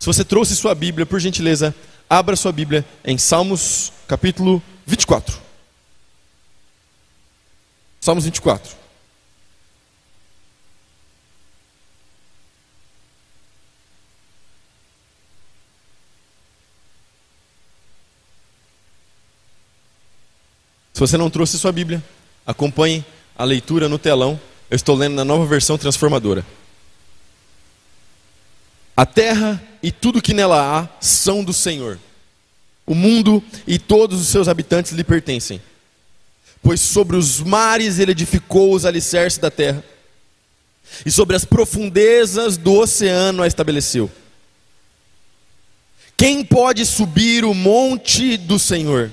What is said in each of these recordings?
Se você trouxe sua Bíblia, por gentileza, abra sua Bíblia em Salmos capítulo 24. Salmos 24. Se você não trouxe sua Bíblia, acompanhe a leitura no telão. Eu estou lendo na nova versão transformadora. A terra e tudo que nela há são do Senhor. O mundo e todos os seus habitantes lhe pertencem. Pois sobre os mares ele edificou os alicerces da terra, e sobre as profundezas do oceano a estabeleceu. Quem pode subir o monte do Senhor?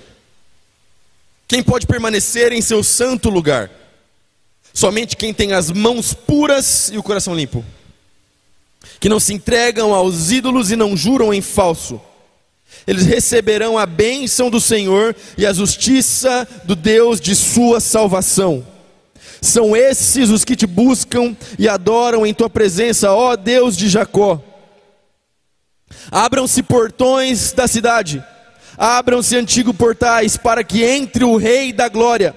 Quem pode permanecer em seu santo lugar? Somente quem tem as mãos puras e o coração limpo, que não se entregam aos ídolos e não juram em falso. Eles receberão a bênção do Senhor e a justiça do Deus de sua salvação. São esses os que te buscam e adoram em tua presença, ó Deus de Jacó. Abram-se portões da cidade Abram-se antigos portais para que entre o Rei da Glória.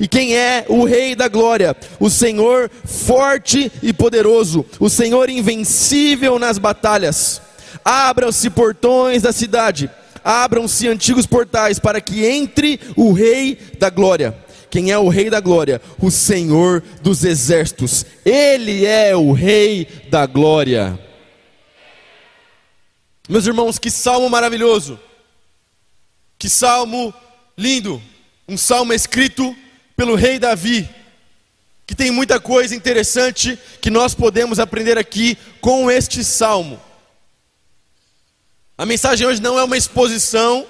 E quem é o Rei da Glória? O Senhor forte e poderoso, o Senhor invencível nas batalhas. Abram-se portões da cidade, abram-se antigos portais para que entre o Rei da Glória. Quem é o Rei da Glória? O Senhor dos Exércitos. Ele é o Rei da Glória. Meus irmãos, que salmo maravilhoso! Que salmo lindo! Um salmo escrito pelo rei Davi, que tem muita coisa interessante que nós podemos aprender aqui com este salmo. A mensagem hoje não é uma exposição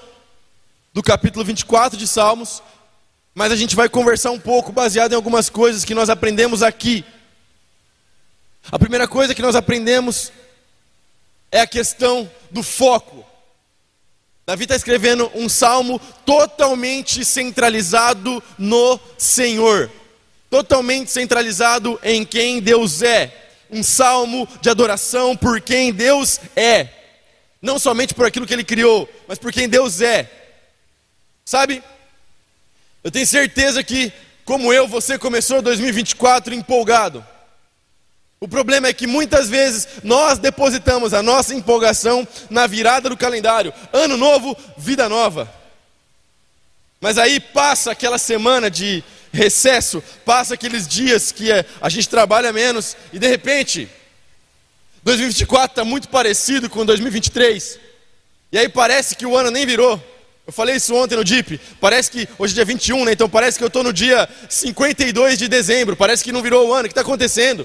do capítulo 24 de Salmos, mas a gente vai conversar um pouco baseado em algumas coisas que nós aprendemos aqui. A primeira coisa que nós aprendemos é a questão do foco. Davi está escrevendo um salmo totalmente centralizado no Senhor, totalmente centralizado em quem Deus é. Um salmo de adoração por quem Deus é, não somente por aquilo que Ele criou, mas por quem Deus é. Sabe, eu tenho certeza que, como eu, você começou 2024 empolgado. O problema é que muitas vezes nós depositamos a nossa empolgação na virada do calendário. Ano novo, vida nova. Mas aí passa aquela semana de recesso, passa aqueles dias que é, a gente trabalha menos e de repente 2024 está muito parecido com 2023. E aí parece que o ano nem virou. Eu falei isso ontem no DIP. Parece que hoje é dia 21, né? Então parece que eu estou no dia 52 de dezembro. Parece que não virou o ano. O que está acontecendo?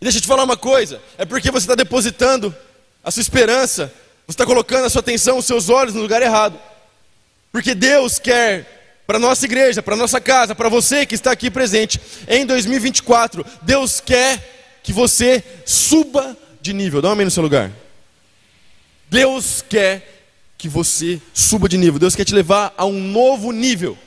E deixa eu te falar uma coisa: é porque você está depositando a sua esperança, você está colocando a sua atenção, os seus olhos no lugar errado. Porque Deus quer para nossa igreja, para nossa casa, para você que está aqui presente, em 2024, Deus quer que você suba de nível. Dá uma amém no seu lugar. Deus quer que você suba de nível. Deus quer te levar a um novo nível.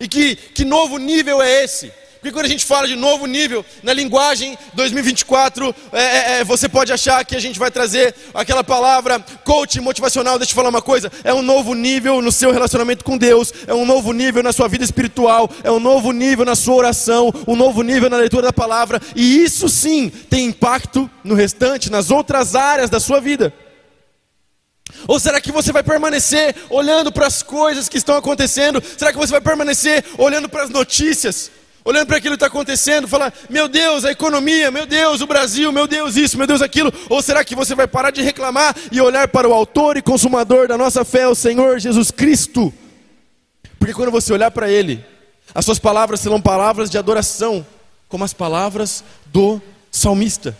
E que, que novo nível é esse? Porque quando a gente fala de novo nível, na linguagem 2024, é, é, é, você pode achar que a gente vai trazer aquela palavra coach motivacional. Deixa eu falar uma coisa: é um novo nível no seu relacionamento com Deus, é um novo nível na sua vida espiritual, é um novo nível na sua oração, um novo nível na leitura da palavra, e isso sim tem impacto no restante, nas outras áreas da sua vida. Ou será que você vai permanecer olhando para as coisas que estão acontecendo? Será que você vai permanecer olhando para as notícias? Olhando para aquilo que está acontecendo, falar: meu Deus, a economia, meu Deus, o Brasil, meu Deus, isso, meu Deus, aquilo? Ou será que você vai parar de reclamar e olhar para o Autor e Consumador da nossa fé, o Senhor Jesus Cristo? Porque quando você olhar para Ele, as suas palavras serão palavras de adoração, como as palavras do salmista.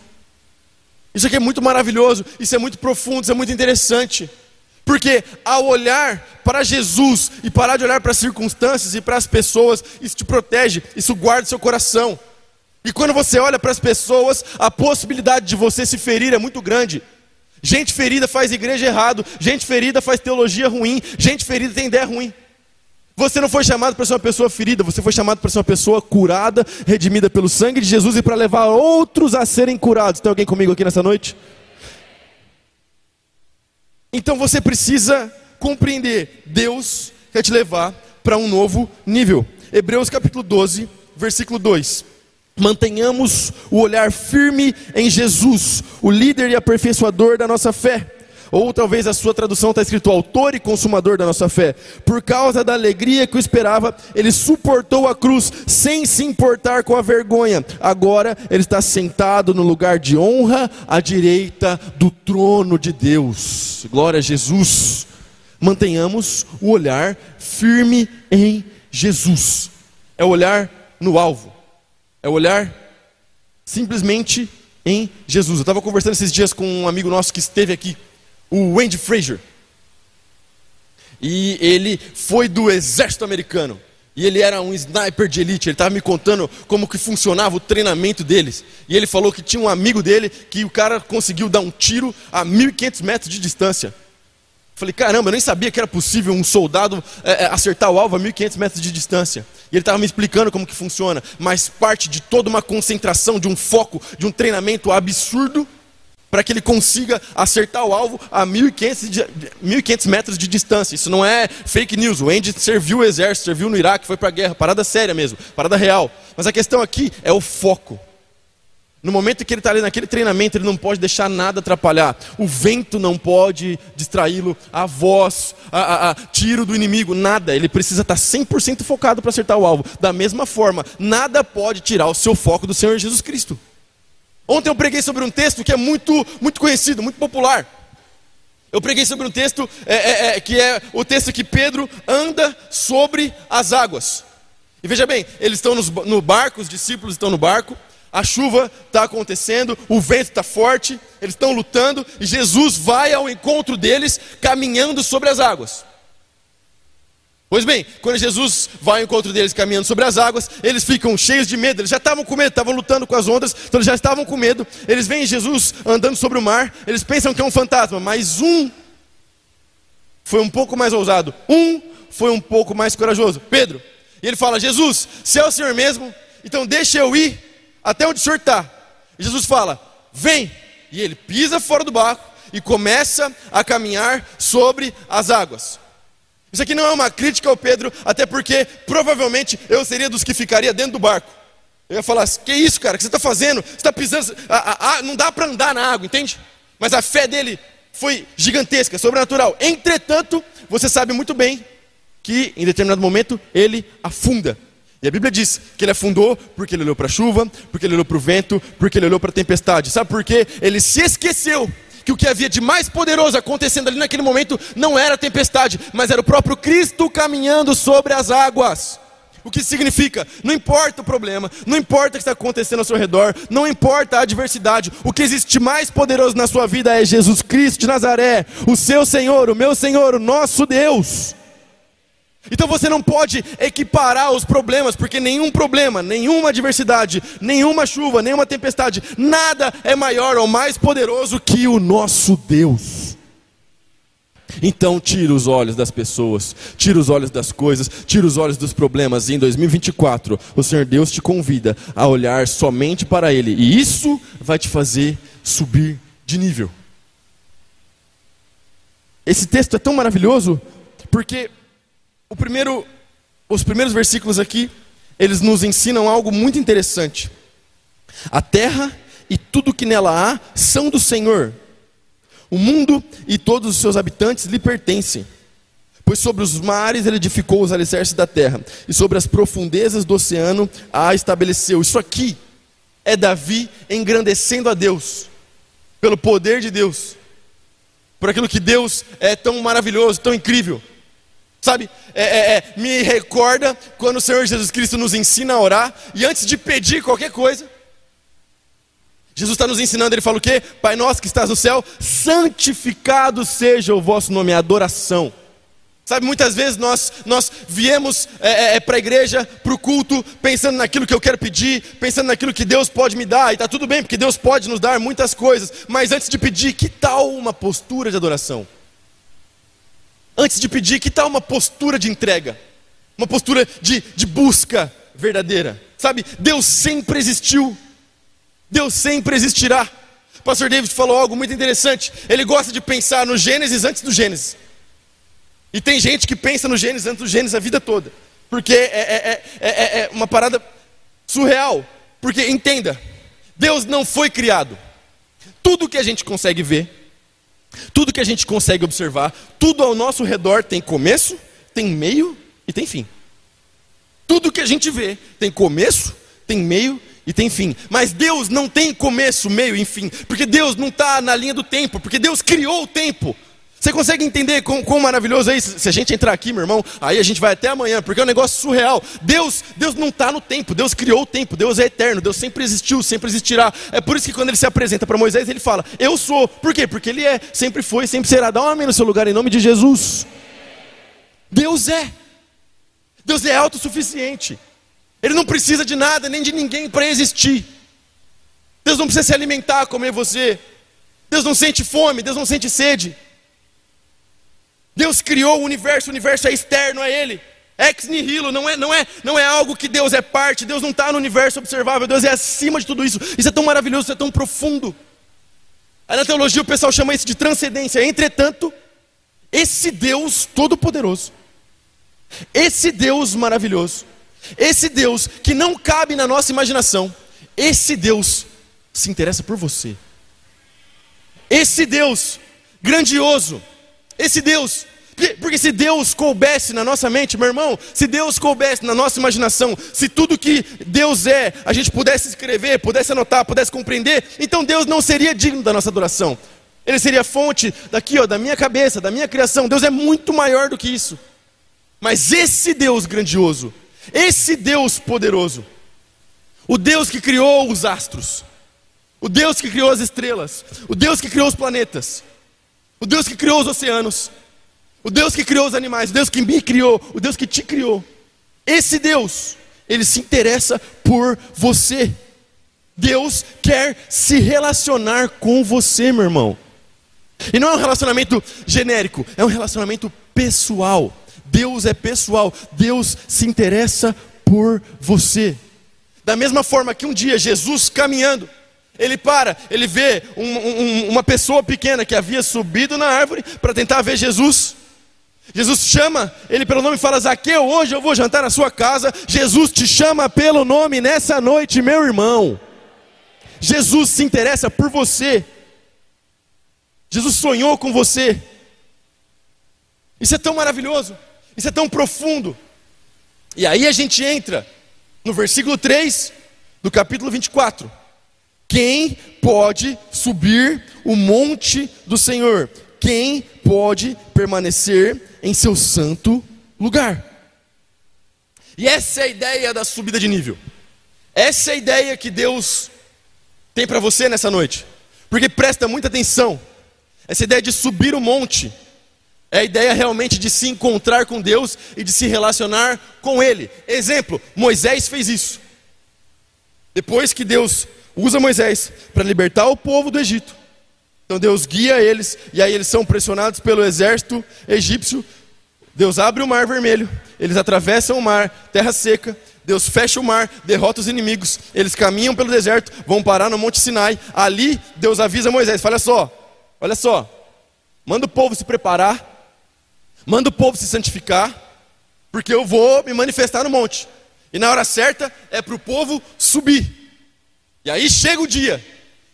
Isso aqui é muito maravilhoso, isso é muito profundo, isso é muito interessante. Porque ao olhar para Jesus e parar de olhar para as circunstâncias e para as pessoas, isso te protege, isso guarda seu coração. E quando você olha para as pessoas, a possibilidade de você se ferir é muito grande. Gente ferida faz igreja errado, gente ferida faz teologia ruim, gente ferida tem ideia ruim. Você não foi chamado para ser uma pessoa ferida, você foi chamado para ser uma pessoa curada, redimida pelo sangue de Jesus e para levar outros a serem curados. Tem alguém comigo aqui nessa noite? Então você precisa compreender: Deus quer te levar para um novo nível. Hebreus capítulo 12, versículo 2. Mantenhamos o olhar firme em Jesus, o líder e aperfeiçoador da nossa fé. Ou talvez a sua tradução está escrito autor e consumador da nossa fé. Por causa da alegria que o esperava, ele suportou a cruz sem se importar com a vergonha. Agora ele está sentado no lugar de honra à direita do trono de Deus. Glória a Jesus. Mantenhamos o olhar firme em Jesus. É olhar no alvo. É olhar simplesmente em Jesus. Eu estava conversando esses dias com um amigo nosso que esteve aqui o Wendy Fraser. E ele foi do exército americano. E ele era um sniper de elite. Ele estava me contando como que funcionava o treinamento deles. E ele falou que tinha um amigo dele que o cara conseguiu dar um tiro a 1.500 metros de distância. Falei, caramba, eu nem sabia que era possível um soldado é, é acertar o alvo a 1.500 metros de distância. E ele estava me explicando como que funciona. Mas parte de toda uma concentração, de um foco, de um treinamento absurdo para que ele consiga acertar o alvo a 1.500 metros de distância. Isso não é fake news. O Andy serviu o exército, serviu no Iraque, foi para a guerra, parada séria mesmo, parada real. Mas a questão aqui é o foco. No momento que ele está ali naquele treinamento, ele não pode deixar nada atrapalhar. O vento não pode distraí-lo, a voz, a, a, a, tiro do inimigo, nada. Ele precisa estar 100% focado para acertar o alvo. Da mesma forma, nada pode tirar o seu foco do Senhor Jesus Cristo. Ontem eu preguei sobre um texto que é muito, muito conhecido, muito popular. Eu preguei sobre um texto é, é, é, que é o texto que Pedro anda sobre as águas. E veja bem, eles estão nos, no barco, os discípulos estão no barco, a chuva está acontecendo, o vento está forte, eles estão lutando, e Jesus vai ao encontro deles caminhando sobre as águas. Pois bem, quando Jesus vai ao encontro deles caminhando sobre as águas, eles ficam cheios de medo, eles já estavam com medo, estavam lutando com as ondas, então eles já estavam com medo. Eles veem Jesus andando sobre o mar, eles pensam que é um fantasma, mas um foi um pouco mais ousado, um foi um pouco mais corajoso, Pedro. E ele fala: Jesus, se é o Senhor mesmo, então deixa eu ir até onde o Senhor está. E Jesus fala: Vem. E ele pisa fora do barco e começa a caminhar sobre as águas. Isso aqui não é uma crítica ao Pedro, até porque provavelmente eu seria dos que ficaria dentro do barco. Eu ia falar, que isso, cara, o que você está fazendo? Você está pisando, não dá para andar na água, entende? Mas a fé dele foi gigantesca, sobrenatural. Entretanto, você sabe muito bem que em determinado momento ele afunda. E a Bíblia diz que ele afundou porque ele olhou para a chuva, porque ele olhou para o vento, porque ele olhou para a tempestade. Sabe por quê? Ele se esqueceu que o que havia de mais poderoso acontecendo ali naquele momento não era a tempestade, mas era o próprio Cristo caminhando sobre as águas. O que significa? Não importa o problema, não importa o que está acontecendo ao seu redor, não importa a adversidade, o que existe mais poderoso na sua vida é Jesus Cristo de Nazaré, o seu Senhor, o meu Senhor, o nosso Deus. Então você não pode equiparar os problemas, porque nenhum problema, nenhuma adversidade, nenhuma chuva, nenhuma tempestade, nada é maior ou mais poderoso que o nosso Deus. Então tira os olhos das pessoas, tira os olhos das coisas, tira os olhos dos problemas. E em 2024, o Senhor Deus te convida a olhar somente para Ele, e isso vai te fazer subir de nível. Esse texto é tão maravilhoso porque primeiro, os primeiros versículos aqui, eles nos ensinam algo muito interessante. A terra e tudo que nela há são do Senhor. O mundo e todos os seus habitantes lhe pertencem. Pois sobre os mares ele edificou os alicerces da terra, e sobre as profundezas do oceano a estabeleceu. Isso aqui é Davi engrandecendo a Deus, pelo poder de Deus, por aquilo que Deus é tão maravilhoso, tão incrível. Sabe, é, é, é, me recorda quando o Senhor Jesus Cristo nos ensina a orar, e antes de pedir qualquer coisa, Jesus está nos ensinando, ele fala o quê? Pai nosso que estás no céu, santificado seja o vosso nome, a adoração. Sabe, muitas vezes nós, nós viemos é, é, é para a igreja, para o culto, pensando naquilo que eu quero pedir, pensando naquilo que Deus pode me dar, e está tudo bem, porque Deus pode nos dar muitas coisas, mas antes de pedir, que tal uma postura de adoração? Antes de pedir, que tal uma postura de entrega? Uma postura de, de busca verdadeira. Sabe, Deus sempre existiu. Deus sempre existirá. O pastor David falou algo muito interessante. Ele gosta de pensar no Gênesis antes do Gênesis. E tem gente que pensa no Gênesis antes do Gênesis a vida toda. Porque é, é, é, é uma parada surreal. Porque, entenda, Deus não foi criado. Tudo que a gente consegue ver, tudo que a gente consegue observar, tudo ao nosso redor tem começo, tem meio e tem fim. Tudo que a gente vê tem começo, tem meio e tem fim. Mas Deus não tem começo, meio e fim, porque Deus não está na linha do tempo, porque Deus criou o tempo. Você consegue entender quão, quão, maravilhoso é isso? Se a gente entrar aqui, meu irmão, aí a gente vai até amanhã, porque é um negócio surreal. Deus, Deus não está no tempo, Deus criou o tempo, Deus é eterno, Deus sempre existiu, sempre existirá. É por isso que quando ele se apresenta para Moisés, ele fala: Eu sou. Por quê? Porque ele é, sempre foi, sempre será. Dá um amém no seu lugar em nome de Jesus. Deus é. Deus é autossuficiente. Ele não precisa de nada, nem de ninguém para existir. Deus não precisa se alimentar, comer você. Deus não sente fome, Deus não sente sede. Deus criou o universo, o universo é externo a Ele. Ex nihilo, não é, não, é, não é algo que Deus é parte, Deus não está no universo observável, Deus é acima de tudo isso. Isso é tão maravilhoso, isso é tão profundo. Aí na teologia o pessoal chama isso de transcendência. Entretanto, esse Deus todo-poderoso, esse Deus maravilhoso, esse Deus que não cabe na nossa imaginação, esse Deus se interessa por você. Esse Deus grandioso, esse Deus, porque se Deus coubesse na nossa mente, meu irmão, se Deus coubesse na nossa imaginação, se tudo que Deus é, a gente pudesse escrever, pudesse anotar, pudesse compreender, então Deus não seria digno da nossa adoração. Ele seria fonte daqui, ó, da minha cabeça, da minha criação. Deus é muito maior do que isso. Mas esse Deus grandioso, esse Deus poderoso, o Deus que criou os astros, o Deus que criou as estrelas, o Deus que criou os planetas, o Deus que criou os oceanos, o Deus que criou os animais, o Deus que me criou, o Deus que te criou. Esse Deus, ele se interessa por você. Deus quer se relacionar com você, meu irmão. E não é um relacionamento genérico, é um relacionamento pessoal. Deus é pessoal, Deus se interessa por você. Da mesma forma que um dia Jesus caminhando, ele para, ele vê um, um, uma pessoa pequena que havia subido na árvore para tentar ver Jesus. Jesus chama ele pelo nome fala: Zaqueu, hoje eu vou jantar na sua casa. Jesus te chama pelo nome nessa noite, meu irmão. Jesus se interessa por você. Jesus sonhou com você. Isso é tão maravilhoso, isso é tão profundo. E aí a gente entra no versículo 3 do capítulo 24. Quem pode subir o monte do Senhor? Quem pode permanecer em seu santo lugar? E essa é a ideia da subida de nível. Essa é a ideia que Deus tem para você nessa noite. Porque presta muita atenção. Essa ideia de subir o monte é a ideia realmente de se encontrar com Deus e de se relacionar com Ele. Exemplo: Moisés fez isso. Depois que Deus usa Moisés para libertar o povo do Egito. Então Deus guia eles, e aí eles são pressionados pelo exército egípcio. Deus abre o mar vermelho, eles atravessam o mar, terra seca. Deus fecha o mar, derrota os inimigos. Eles caminham pelo deserto, vão parar no Monte Sinai. Ali, Deus avisa Moisés: Olha só, olha só, manda o povo se preparar, manda o povo se santificar, porque eu vou me manifestar no monte. E na hora certa é para o povo subir. E aí chega o dia.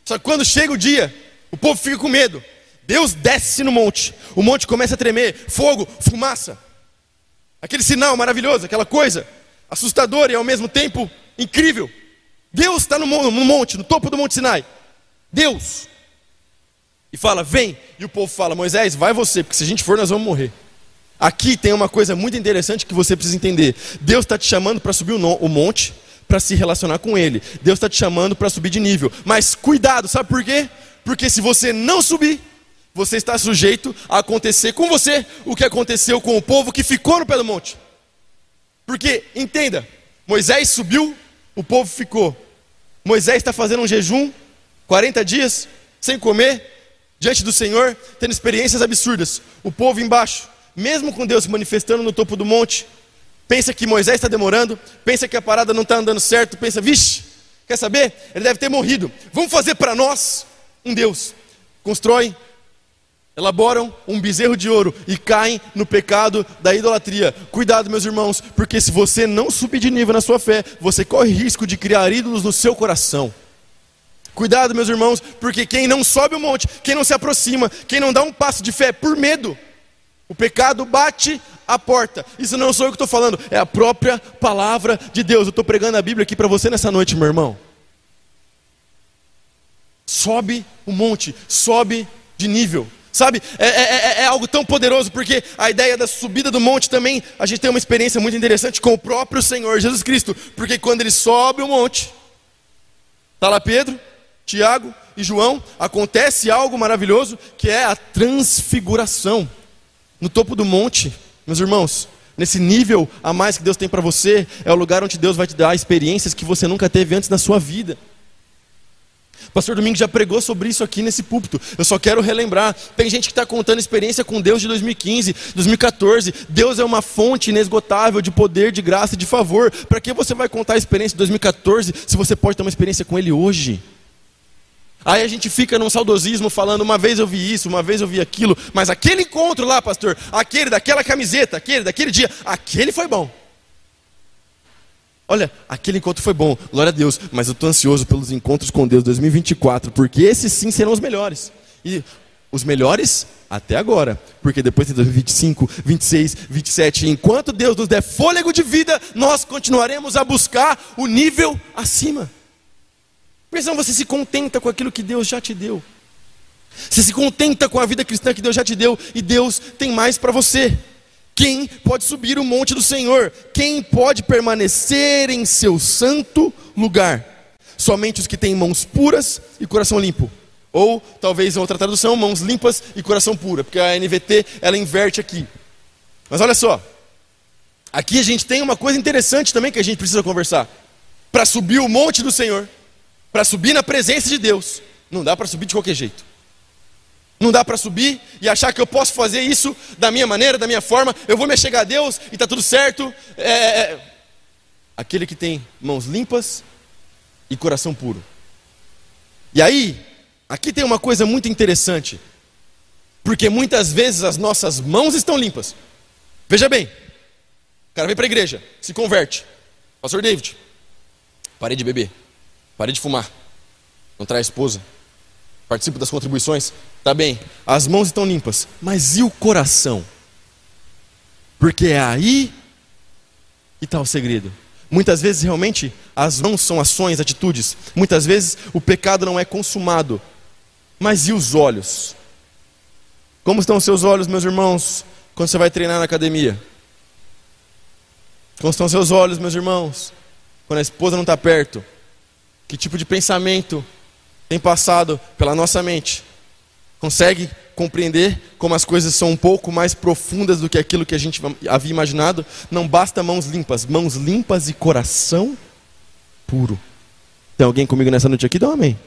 Só que quando chega o dia, o povo fica com medo. Deus desce no monte. O monte começa a tremer, fogo, fumaça. Aquele sinal maravilhoso, aquela coisa assustadora e ao mesmo tempo incrível. Deus está no monte, no topo do Monte Sinai. Deus. E fala: Vem. E o povo fala: Moisés, vai você, porque se a gente for, nós vamos morrer. Aqui tem uma coisa muito interessante que você precisa entender. Deus está te chamando para subir o monte para se relacionar com Ele. Deus está te chamando para subir de nível. Mas cuidado, sabe por quê? Porque se você não subir, você está sujeito a acontecer com você o que aconteceu com o povo que ficou no pé do monte. Porque, entenda, Moisés subiu, o povo ficou. Moisés está fazendo um jejum, 40 dias, sem comer, diante do Senhor, tendo experiências absurdas. O povo embaixo, mesmo com Deus se manifestando no topo do monte, pensa que Moisés está demorando, pensa que a parada não está andando certo, pensa, vixe, quer saber? Ele deve ter morrido. Vamos fazer para nós um Deus, constroem, elaboram um bezerro de ouro e caem no pecado da idolatria. Cuidado, meus irmãos, porque se você não subir de nível na sua fé, você corre risco de criar ídolos no seu coração. Cuidado, meus irmãos, porque quem não sobe o monte, quem não se aproxima, quem não dá um passo de fé por medo, o pecado bate a porta. Isso não sou eu que estou falando, é a própria palavra de Deus. Eu estou pregando a Bíblia aqui para você nessa noite, meu irmão. Sobe o monte, sobe de nível. Sabe, é, é, é, é, algo tão poderoso, porque a ideia da subida do monte também, a gente tem uma experiência muito interessante com o próprio Senhor Jesus Cristo, porque quando ele sobe o monte, está lá Pedro, Tiago e João, acontece algo maravilhoso que é a transfiguração. No topo do monte, meus irmãos, nesse nível a mais que Deus tem para você, é o lugar onde Deus vai te dar experiências que você nunca teve antes na sua vida. O pastor Domingos já pregou sobre isso aqui nesse púlpito. Eu só quero relembrar. Tem gente que está contando experiência com Deus de 2015, 2014. Deus é uma fonte inesgotável de poder, de graça e de favor. Para que você vai contar a experiência de 2014 se você pode ter uma experiência com Ele hoje? Aí a gente fica num saudosismo falando, uma vez eu vi isso, uma vez eu vi aquilo, mas aquele encontro lá, pastor, aquele daquela camiseta, aquele daquele dia, aquele foi bom. Olha, aquele encontro foi bom, glória a Deus, mas eu estou ansioso pelos encontros com Deus 2024, porque esses sim serão os melhores. E os melhores até agora, porque depois tem 2025, 26, 27, enquanto Deus nos der fôlego de vida, nós continuaremos a buscar o nível acima. Pensão, você se contenta com aquilo que Deus já te deu. Você se contenta com a vida cristã que Deus já te deu e Deus tem mais para você. Quem pode subir o monte do Senhor? Quem pode permanecer em seu santo lugar? Somente os que têm mãos puras e coração limpo. Ou talvez outra tradução, mãos limpas e coração puro, porque a NVT ela inverte aqui. Mas olha só, aqui a gente tem uma coisa interessante também que a gente precisa conversar. Para subir o monte do Senhor, para subir na presença de Deus, não dá para subir de qualquer jeito. Não dá para subir e achar que eu posso fazer isso da minha maneira, da minha forma, eu vou me chegar a Deus e está tudo certo. É, é, é, aquele que tem mãos limpas e coração puro. E aí, aqui tem uma coisa muito interessante, porque muitas vezes as nossas mãos estão limpas. Veja bem, o cara vem para a igreja, se converte. Pastor David, parei de beber. Pare de fumar. Não traz esposa. Participo das contribuições. Tá bem. As mãos estão limpas. Mas e o coração? Porque é aí que está o segredo. Muitas vezes, realmente, as mãos são ações, atitudes. Muitas vezes, o pecado não é consumado. Mas e os olhos? Como estão os seus olhos, meus irmãos, quando você vai treinar na academia? Como estão os seus olhos, meus irmãos, quando a esposa não está perto? Que tipo de pensamento tem passado pela nossa mente? Consegue compreender como as coisas são um pouco mais profundas do que aquilo que a gente havia imaginado? Não basta mãos limpas, mãos limpas e coração puro. Tem alguém comigo nessa noite aqui? Dá um amém.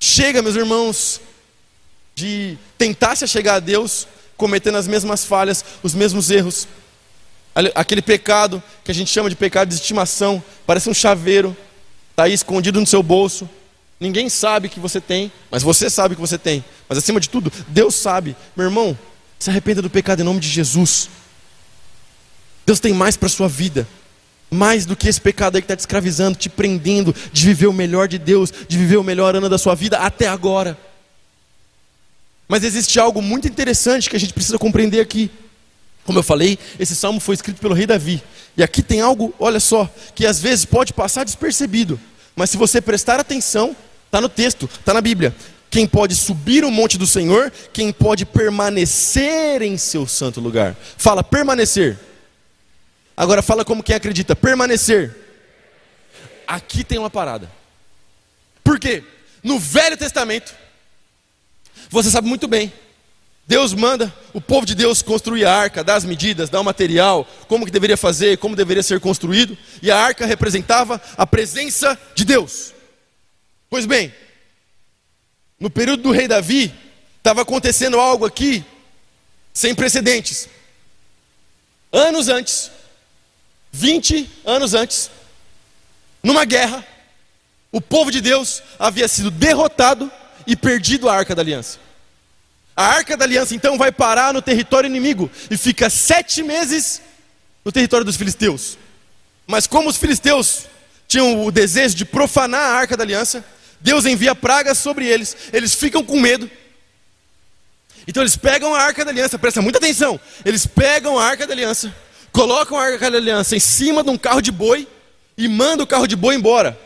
Chega, meus irmãos, de tentar se chegar a Deus cometendo as mesmas falhas, os mesmos erros. Aquele pecado que a gente chama de pecado de estimação, parece um chaveiro, está aí escondido no seu bolso. Ninguém sabe que você tem, mas você sabe que você tem. Mas acima de tudo, Deus sabe. Meu irmão, se arrependa do pecado em nome de Jesus. Deus tem mais para sua vida. Mais do que esse pecado aí que está te escravizando, te prendendo de viver o melhor de Deus, de viver o melhor ano da sua vida até agora. Mas existe algo muito interessante que a gente precisa compreender aqui. Como eu falei, esse salmo foi escrito pelo rei Davi. E aqui tem algo, olha só, que às vezes pode passar despercebido. Mas se você prestar atenção, está no texto, está na Bíblia. Quem pode subir o monte do Senhor, quem pode permanecer em seu santo lugar. Fala permanecer. Agora fala como quem acredita, permanecer. Aqui tem uma parada. Por quê? No Velho Testamento, você sabe muito bem, Deus manda o povo de Deus construir a arca, dar as medidas, dar o material, como que deveria fazer, como deveria ser construído, e a arca representava a presença de Deus. Pois bem, no período do rei Davi, estava acontecendo algo aqui sem precedentes. Anos antes, 20 anos antes, numa guerra, o povo de Deus havia sido derrotado e perdido a arca da aliança. A arca da aliança então vai parar no território inimigo e fica sete meses no território dos filisteus. Mas como os filisteus tinham o desejo de profanar a arca da aliança, Deus envia pragas sobre eles, eles ficam com medo. Então eles pegam a arca da aliança, presta muita atenção. Eles pegam a arca da aliança, colocam a arca da aliança em cima de um carro de boi e mandam o carro de boi embora.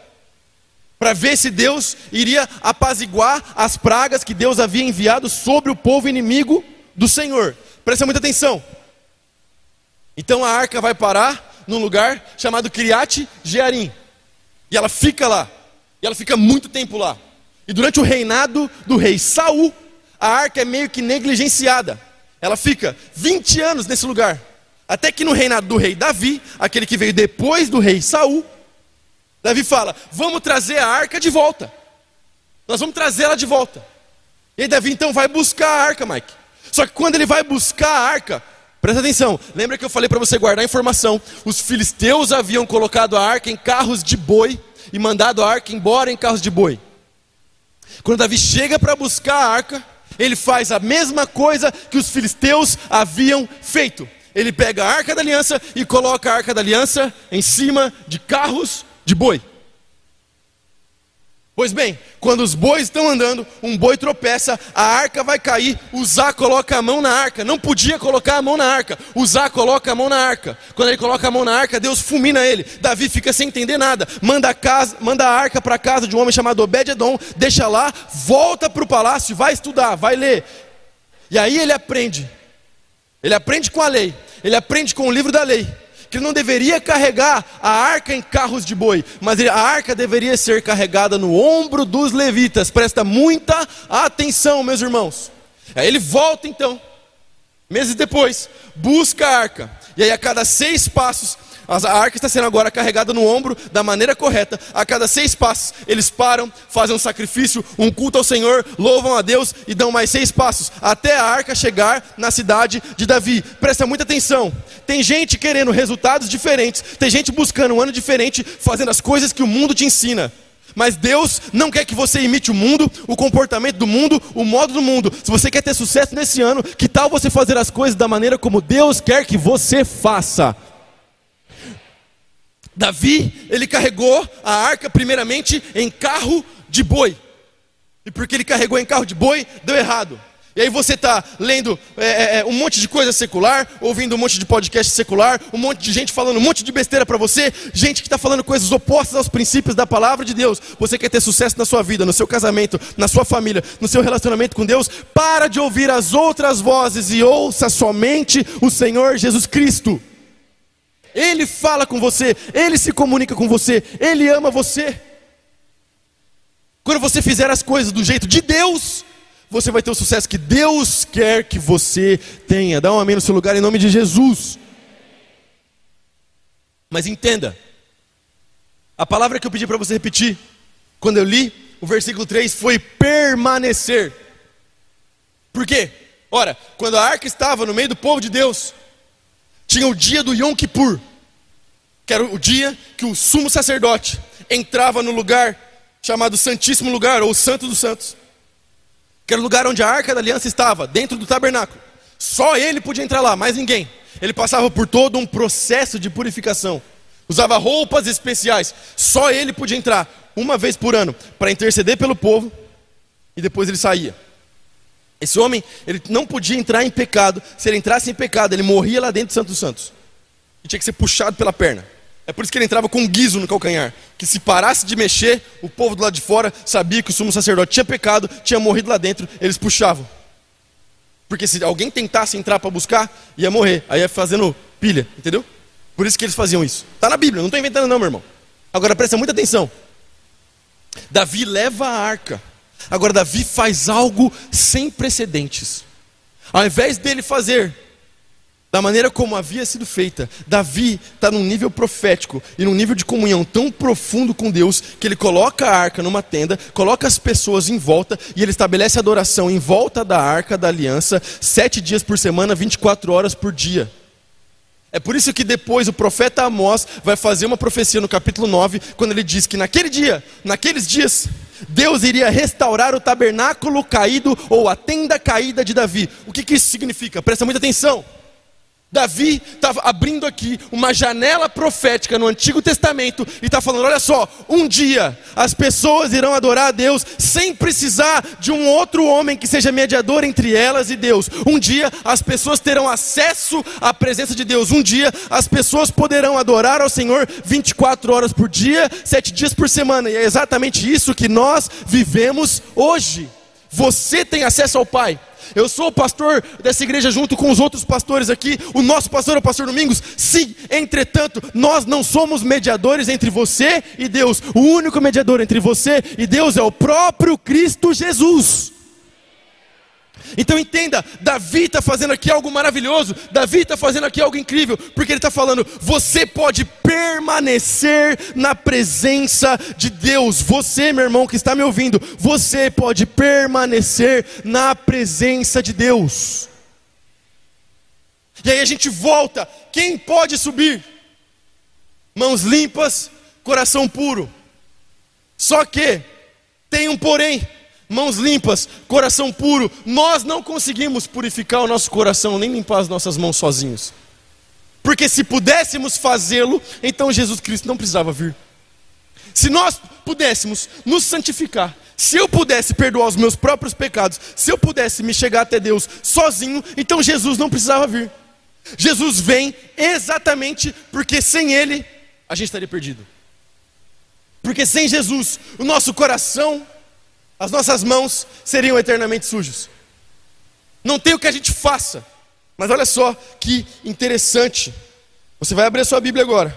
Para ver se Deus iria apaziguar as pragas que Deus havia enviado sobre o povo inimigo do Senhor. Presta muita atenção. Então a arca vai parar num lugar chamado Criate Jearim. E ela fica lá. E ela fica muito tempo lá. E durante o reinado do rei Saul, a arca é meio que negligenciada. Ela fica 20 anos nesse lugar. Até que no reinado do rei Davi, aquele que veio depois do rei Saul, Davi fala: Vamos trazer a arca de volta. Nós vamos trazer ela de volta. E aí Davi então vai buscar a arca, Mike. Só que quando ele vai buscar a arca, presta atenção, lembra que eu falei para você guardar a informação? Os filisteus haviam colocado a arca em carros de boi e mandado a arca embora em carros de boi. Quando Davi chega para buscar a arca, ele faz a mesma coisa que os filisteus haviam feito. Ele pega a arca da aliança e coloca a arca da aliança em cima de carros de boi. Pois bem, quando os bois estão andando, um boi tropeça, a arca vai cair, Uzá coloca a mão na arca. Não podia colocar a mão na arca. Uzá coloca a mão na arca. Quando ele coloca a mão na arca, Deus fulmina ele. Davi fica sem entender nada. Manda a, casa, manda a arca para a casa de um homem chamado Obed-edom, deixa lá, volta para o palácio, vai estudar, vai ler. E aí ele aprende. Ele aprende com a lei. Ele aprende com o livro da lei que não deveria carregar a arca em carros de boi, mas a arca deveria ser carregada no ombro dos levitas. Presta muita atenção, meus irmãos. Aí ele volta então, meses depois, busca a arca, e aí a cada seis passos a arca está sendo agora carregada no ombro da maneira correta. A cada seis passos, eles param, fazem um sacrifício, um culto ao Senhor, louvam a Deus e dão mais seis passos até a arca chegar na cidade de Davi. Presta muita atenção. Tem gente querendo resultados diferentes, tem gente buscando um ano diferente, fazendo as coisas que o mundo te ensina. Mas Deus não quer que você imite o mundo, o comportamento do mundo, o modo do mundo. Se você quer ter sucesso nesse ano, que tal você fazer as coisas da maneira como Deus quer que você faça? Davi, ele carregou a arca primeiramente em carro de boi. E porque ele carregou em carro de boi, deu errado. E aí você está lendo é, é, é, um monte de coisa secular, ouvindo um monte de podcast secular, um monte de gente falando um monte de besteira para você, gente que está falando coisas opostas aos princípios da palavra de Deus. Você quer ter sucesso na sua vida, no seu casamento, na sua família, no seu relacionamento com Deus? Para de ouvir as outras vozes e ouça somente o Senhor Jesus Cristo. Ele fala com você, Ele se comunica com você, Ele ama você. Quando você fizer as coisas do jeito de Deus, você vai ter o sucesso que Deus quer que você tenha. Dá um amém no seu lugar em nome de Jesus. Mas entenda, a palavra que eu pedi para você repetir, quando eu li o versículo 3, foi permanecer. Por quê? Ora, quando a arca estava no meio do povo de Deus, tinha o dia do Yom Kippur, que era o dia que o sumo sacerdote entrava no lugar chamado Santíssimo Lugar, ou Santo dos Santos, que era o lugar onde a arca da aliança estava, dentro do tabernáculo. Só ele podia entrar lá, mais ninguém. Ele passava por todo um processo de purificação. Usava roupas especiais. Só ele podia entrar uma vez por ano para interceder pelo povo e depois ele saía. Esse homem, ele não podia entrar em pecado. Se ele entrasse em pecado, ele morria lá dentro do Santo Santos. E tinha que ser puxado pela perna. É por isso que ele entrava com um guiso no calcanhar. Que se parasse de mexer, o povo do lado de fora sabia que o sumo sacerdote tinha pecado, tinha morrido lá dentro, eles puxavam. Porque se alguém tentasse entrar para buscar, ia morrer. Aí ia fazendo pilha, entendeu? Por isso que eles faziam isso. Está na Bíblia, não estou inventando não, meu irmão. Agora presta muita atenção. Davi leva a arca Agora, Davi faz algo sem precedentes. Ao invés dele fazer da maneira como havia sido feita, Davi está num nível profético e num nível de comunhão tão profundo com Deus que ele coloca a arca numa tenda, coloca as pessoas em volta e ele estabelece adoração em volta da arca da aliança, sete dias por semana, 24 horas por dia. É por isso que depois o profeta Amós vai fazer uma profecia no capítulo 9, quando ele diz que naquele dia, naqueles dias, Deus iria restaurar o tabernáculo caído ou a tenda caída de Davi. O que, que isso significa? Presta muita atenção. Davi estava abrindo aqui uma janela profética no Antigo Testamento e está falando: olha só, um dia as pessoas irão adorar a Deus sem precisar de um outro homem que seja mediador entre elas e Deus. Um dia as pessoas terão acesso à presença de Deus. Um dia as pessoas poderão adorar ao Senhor 24 horas por dia, sete dias por semana. E é exatamente isso que nós vivemos hoje. Você tem acesso ao Pai. Eu sou o pastor dessa igreja junto com os outros pastores aqui. O nosso pastor é o pastor Domingos. Sim, entretanto, nós não somos mediadores entre você e Deus. O único mediador entre você e Deus é o próprio Cristo Jesus. Então entenda, Davi está fazendo aqui algo maravilhoso, Davi está fazendo aqui algo incrível, porque ele está falando: você pode permanecer na presença de Deus. Você, meu irmão que está me ouvindo, você pode permanecer na presença de Deus. E aí a gente volta: quem pode subir? Mãos limpas, coração puro. Só que tem um porém mãos limpas, coração puro. Nós não conseguimos purificar o nosso coração, nem limpar as nossas mãos sozinhos. Porque se pudéssemos fazê-lo, então Jesus Cristo não precisava vir. Se nós pudéssemos nos santificar, se eu pudesse perdoar os meus próprios pecados, se eu pudesse me chegar até Deus sozinho, então Jesus não precisava vir. Jesus vem exatamente porque sem Ele a gente estaria perdido. Porque sem Jesus, o nosso coração as nossas mãos seriam eternamente sujas. Não tem o que a gente faça. Mas olha só que interessante. Você vai abrir a sua Bíblia agora.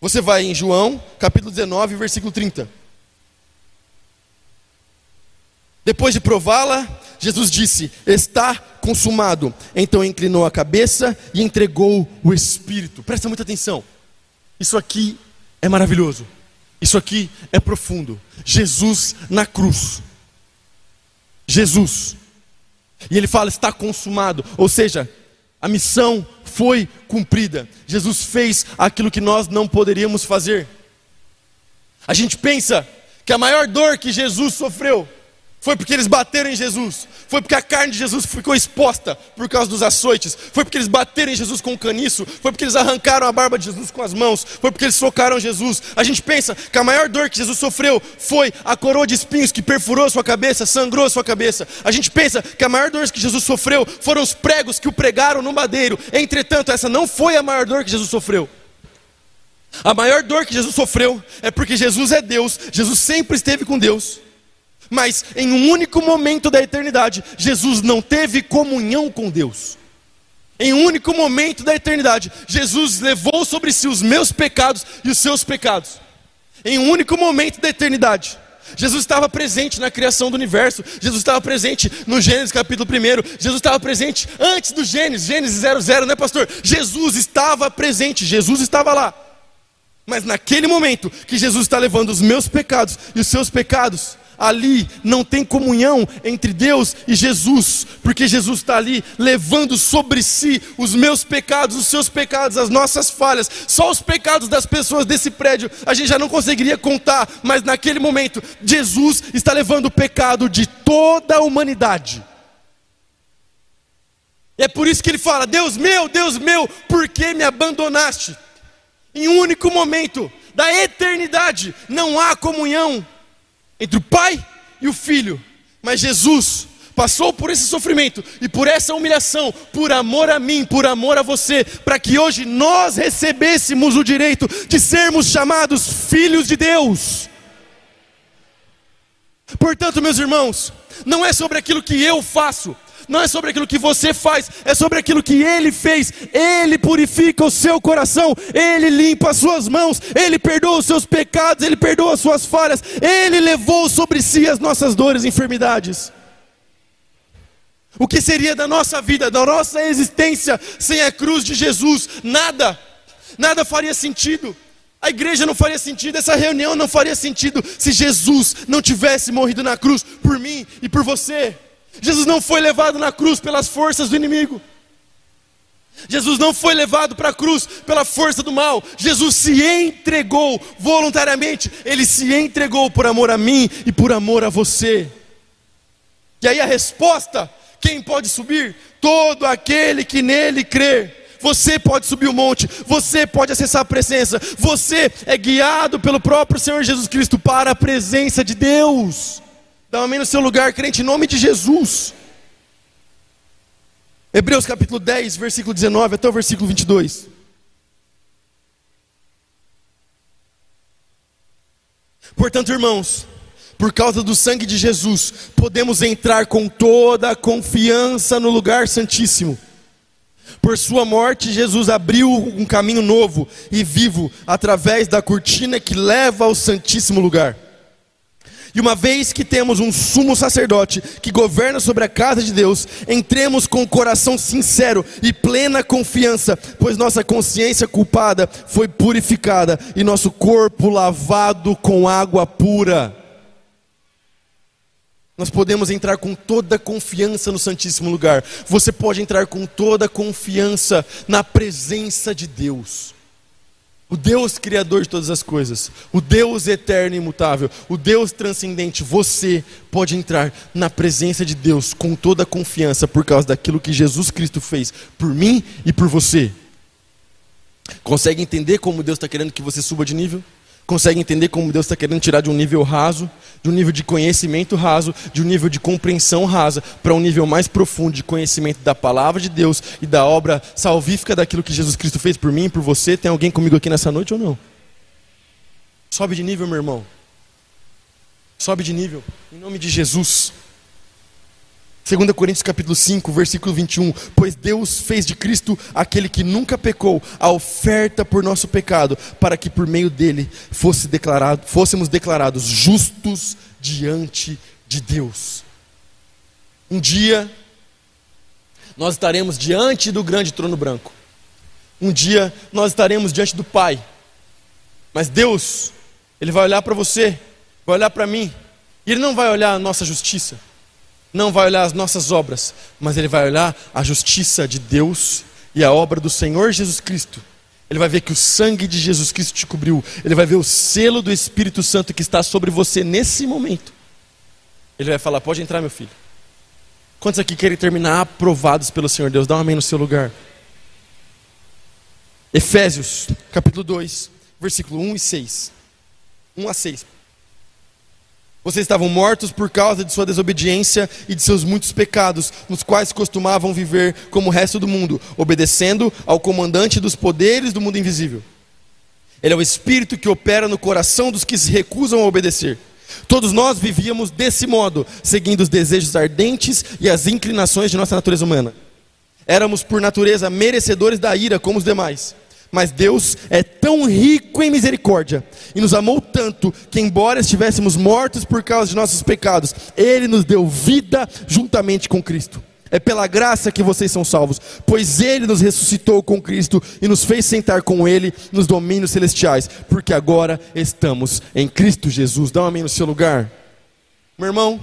Você vai em João, capítulo 19, versículo 30. Depois de prová-la, Jesus disse: Está consumado. Então inclinou a cabeça e entregou o Espírito. Presta muita atenção. Isso aqui é maravilhoso. Isso aqui é profundo. Jesus na cruz. Jesus. E ele fala: está consumado. Ou seja, a missão foi cumprida. Jesus fez aquilo que nós não poderíamos fazer. A gente pensa que a maior dor que Jesus sofreu foi porque eles bateram em Jesus. Foi porque a carne de Jesus ficou exposta por causa dos açoites. Foi porque eles bateram em Jesus com o caniço. Foi porque eles arrancaram a barba de Jesus com as mãos. Foi porque eles socaram Jesus. A gente pensa que a maior dor que Jesus sofreu foi a coroa de espinhos que perfurou sua cabeça, sangrou sua cabeça. A gente pensa que a maior dor que Jesus sofreu foram os pregos que o pregaram no madeiro. Entretanto, essa não foi a maior dor que Jesus sofreu. A maior dor que Jesus sofreu é porque Jesus é Deus. Jesus sempre esteve com Deus. Mas em um único momento da eternidade, Jesus não teve comunhão com Deus. Em um único momento da eternidade, Jesus levou sobre si os meus pecados e os seus pecados. Em um único momento da eternidade, Jesus estava presente na criação do universo, Jesus estava presente no Gênesis capítulo 1, Jesus estava presente antes do Gênesis, Gênesis 00, né, pastor? Jesus estava presente, Jesus estava lá. Mas naquele momento que Jesus está levando os meus pecados e os seus pecados, ali não tem comunhão entre Deus e Jesus, porque Jesus está ali levando sobre si os meus pecados, os seus pecados, as nossas falhas, só os pecados das pessoas desse prédio a gente já não conseguiria contar, mas naquele momento Jesus está levando o pecado de toda a humanidade. É por isso que ele fala: Deus meu, Deus meu, por que me abandonaste? Em um único momento da eternidade não há comunhão entre o pai e o filho. Mas Jesus passou por esse sofrimento e por essa humilhação, por amor a mim, por amor a você, para que hoje nós recebêssemos o direito de sermos chamados filhos de Deus. Portanto, meus irmãos, não é sobre aquilo que eu faço, não é sobre aquilo que você faz, é sobre aquilo que Ele fez. Ele purifica o seu coração, Ele limpa as suas mãos, Ele perdoa os seus pecados, Ele perdoa as suas falhas, Ele levou sobre si as nossas dores e enfermidades. O que seria da nossa vida, da nossa existência sem a cruz de Jesus? Nada, nada faria sentido. A igreja não faria sentido, essa reunião não faria sentido se Jesus não tivesse morrido na cruz por mim e por você. Jesus não foi levado na cruz pelas forças do inimigo. Jesus não foi levado para a cruz pela força do mal. Jesus se entregou voluntariamente. Ele se entregou por amor a mim e por amor a você. E aí a resposta: quem pode subir? Todo aquele que nele crê. Você pode subir o monte, você pode acessar a presença, você é guiado pelo próprio Senhor Jesus Cristo para a presença de Deus. Dá um amém no seu lugar, crente, em nome de Jesus. Hebreus capítulo 10, versículo 19 até o versículo 22. Portanto, irmãos, por causa do sangue de Jesus, podemos entrar com toda a confiança no lugar santíssimo. Por sua morte, Jesus abriu um caminho novo e vivo através da cortina que leva ao santíssimo lugar. E uma vez que temos um sumo sacerdote que governa sobre a casa de Deus, entremos com o coração sincero e plena confiança, pois nossa consciência culpada foi purificada e nosso corpo lavado com água pura. Nós podemos entrar com toda confiança no Santíssimo Lugar. Você pode entrar com toda confiança na presença de Deus. O Deus criador de todas as coisas, o Deus eterno e imutável, o Deus transcendente, você pode entrar na presença de Deus com toda a confiança por causa daquilo que Jesus Cristo fez por mim e por você. Consegue entender como Deus está querendo que você suba de nível? Consegue entender como Deus está querendo tirar de um nível raso, de um nível de conhecimento raso, de um nível de compreensão rasa, para um nível mais profundo de conhecimento da palavra de Deus e da obra salvífica daquilo que Jesus Cristo fez por mim e por você. Tem alguém comigo aqui nessa noite ou não? Sobe de nível, meu irmão. Sobe de nível, em nome de Jesus. 2 Coríntios capítulo 5, versículo 21, pois Deus fez de Cristo aquele que nunca pecou, a oferta por nosso pecado, para que por meio dele fosse declarado, fôssemos declarados justos diante de Deus. Um dia nós estaremos diante do grande trono branco. Um dia nós estaremos diante do Pai. Mas Deus, ele vai olhar para você, vai olhar para mim, e ele não vai olhar a nossa justiça não vai olhar as nossas obras, mas ele vai olhar a justiça de Deus e a obra do Senhor Jesus Cristo. Ele vai ver que o sangue de Jesus Cristo te cobriu. Ele vai ver o selo do Espírito Santo que está sobre você nesse momento. Ele vai falar: Pode entrar, meu filho. Quantos aqui querem terminar aprovados pelo Senhor Deus? Dá um amém no seu lugar. Efésios, capítulo 2, versículo 1 e 6. 1 a 6. Vocês estavam mortos por causa de sua desobediência e de seus muitos pecados, nos quais costumavam viver como o resto do mundo, obedecendo ao comandante dos poderes do mundo invisível. Ele é o espírito que opera no coração dos que se recusam a obedecer. Todos nós vivíamos desse modo, seguindo os desejos ardentes e as inclinações de nossa natureza humana. Éramos, por natureza, merecedores da ira como os demais. Mas Deus é tão rico em misericórdia e nos amou tanto que, embora estivéssemos mortos por causa de nossos pecados, Ele nos deu vida juntamente com Cristo. É pela graça que vocês são salvos, pois Ele nos ressuscitou com Cristo e nos fez sentar com Ele nos domínios celestiais, porque agora estamos em Cristo Jesus. Dá um amém no seu lugar. Meu irmão,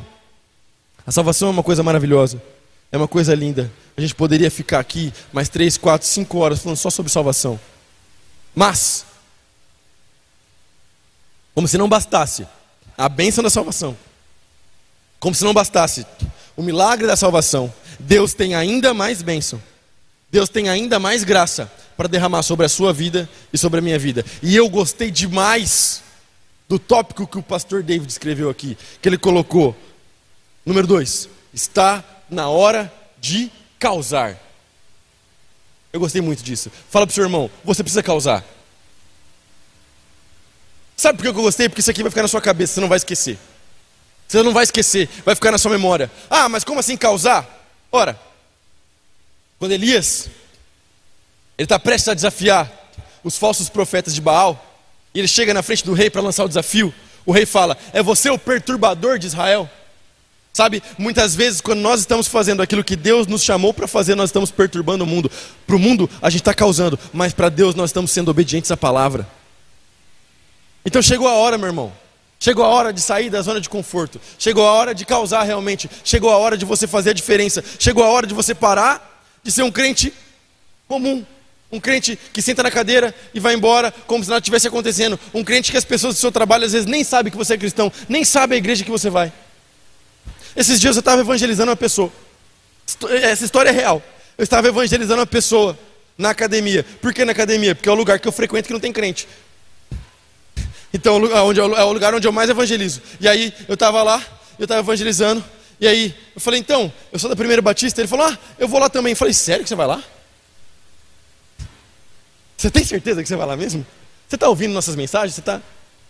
a salvação é uma coisa maravilhosa, é uma coisa linda. A gente poderia ficar aqui mais três, quatro, cinco horas falando só sobre salvação. Mas, como se não bastasse a bênção da salvação, como se não bastasse o milagre da salvação, Deus tem ainda mais bênção, Deus tem ainda mais graça para derramar sobre a sua vida e sobre a minha vida. E eu gostei demais do tópico que o pastor David escreveu aqui, que ele colocou. Número dois, está na hora de causar. Eu gostei muito disso. Fala para o seu irmão, você precisa causar. Sabe por que eu gostei? Porque isso aqui vai ficar na sua cabeça, você não vai esquecer. Você não vai esquecer, vai ficar na sua memória. Ah, mas como assim causar? Ora, quando Elias, ele está prestes a desafiar os falsos profetas de Baal, e ele chega na frente do rei para lançar o desafio, o rei fala: É você o perturbador de Israel? Sabe, muitas vezes quando nós estamos fazendo aquilo que Deus nos chamou para fazer, nós estamos perturbando o mundo. Para o mundo a gente está causando, mas para Deus nós estamos sendo obedientes à palavra. Então chegou a hora, meu irmão. Chegou a hora de sair da zona de conforto. Chegou a hora de causar realmente. Chegou a hora de você fazer a diferença. Chegou a hora de você parar de ser um crente Comum. Um crente que senta na cadeira e vai embora como se nada tivesse acontecendo. Um crente que as pessoas do seu trabalho às vezes nem sabem que você é cristão, nem sabem a igreja que você vai. Esses dias eu estava evangelizando uma pessoa. Essa história é real. Eu estava evangelizando uma pessoa na academia. Por que na academia? Porque é o lugar que eu frequento que não tem crente. Então é o lugar onde eu mais evangelizo. E aí eu estava lá, eu estava evangelizando. E aí eu falei, então, eu sou da primeira batista. Ele falou, ah, eu vou lá também. Eu falei, sério que você vai lá? Você tem certeza que você vai lá mesmo? Você está ouvindo nossas mensagens? Você está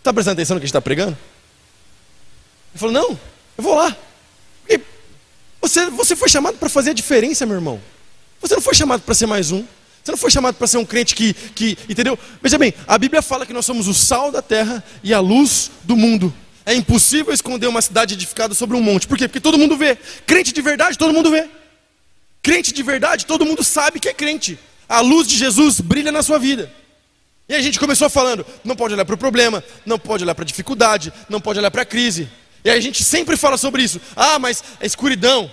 tá prestando atenção no que a gente está pregando? Ele falou, não, eu vou lá. Você, você foi chamado para fazer a diferença, meu irmão. Você não foi chamado para ser mais um. Você não foi chamado para ser um crente que, que. Entendeu? Veja bem, a Bíblia fala que nós somos o sal da terra e a luz do mundo. É impossível esconder uma cidade edificada sobre um monte. Por quê? Porque todo mundo vê. Crente de verdade, todo mundo vê. Crente de verdade, todo mundo sabe que é crente. A luz de Jesus brilha na sua vida. E a gente começou falando: não pode olhar para o problema, não pode olhar para a dificuldade, não pode olhar para a crise. E a gente sempre fala sobre isso. Ah, mas é escuridão.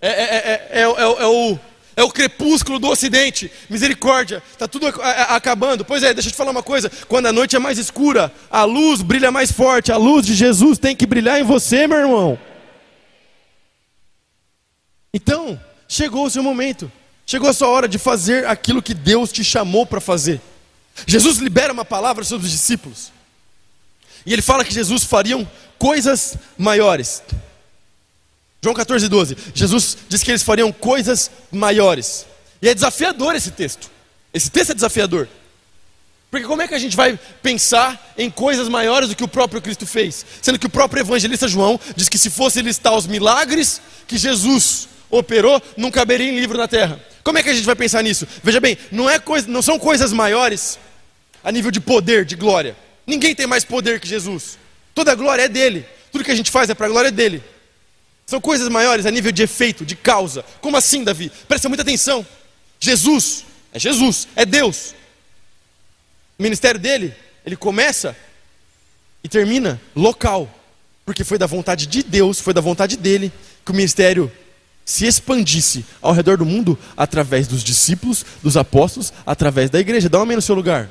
É, é, é, é, é o, é o crepúsculo do ocidente, misericórdia, está tudo acabando. Pois é, deixa eu te falar uma coisa: quando a noite é mais escura, a luz brilha mais forte, a luz de Jesus tem que brilhar em você, meu irmão. Então, chegou o seu momento, chegou a sua hora de fazer aquilo que Deus te chamou para fazer. Jesus libera uma palavra sobre os discípulos, e ele fala que Jesus fariam coisas maiores. João 14, 12. Jesus disse que eles fariam coisas maiores. E é desafiador esse texto. Esse texto é desafiador. Porque como é que a gente vai pensar em coisas maiores do que o próprio Cristo fez? Sendo que o próprio evangelista João diz que se fosse listar os milagres que Jesus operou, não caberia em livro na terra. Como é que a gente vai pensar nisso? Veja bem, não, é coisa, não são coisas maiores a nível de poder, de glória. Ninguém tem mais poder que Jesus. Toda a glória é dele. Tudo que a gente faz é para a glória dele. São coisas maiores a nível de efeito, de causa. Como assim, Davi? Presta muita atenção. Jesus é Jesus, é Deus. O ministério dele, ele começa e termina local. Porque foi da vontade de Deus, foi da vontade dele que o ministério se expandisse ao redor do mundo através dos discípulos, dos apóstolos, através da igreja. Dá um amém no seu lugar.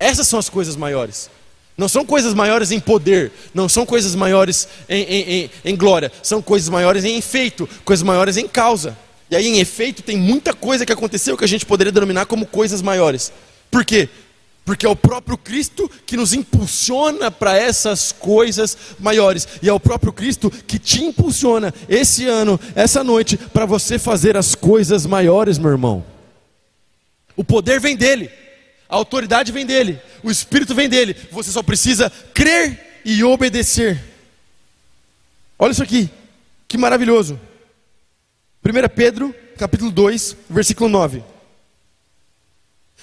Essas são as coisas maiores. Não são coisas maiores em poder, não são coisas maiores em, em, em, em, glória, são coisas maiores em efeito, coisas maiores em causa. E aí, em efeito, tem muita coisa que aconteceu que a gente poderia denominar como coisas maiores. Por quê? Porque é o próprio Cristo que nos impulsiona para essas coisas maiores. E é o próprio Cristo que te impulsiona esse ano, essa noite, para você fazer as coisas maiores, meu irmão. O poder vem dele. A autoridade vem dele, o Espírito vem dele. Você só precisa crer e obedecer. Olha isso aqui, que maravilhoso. 1 Pedro, capítulo 2, versículo 9.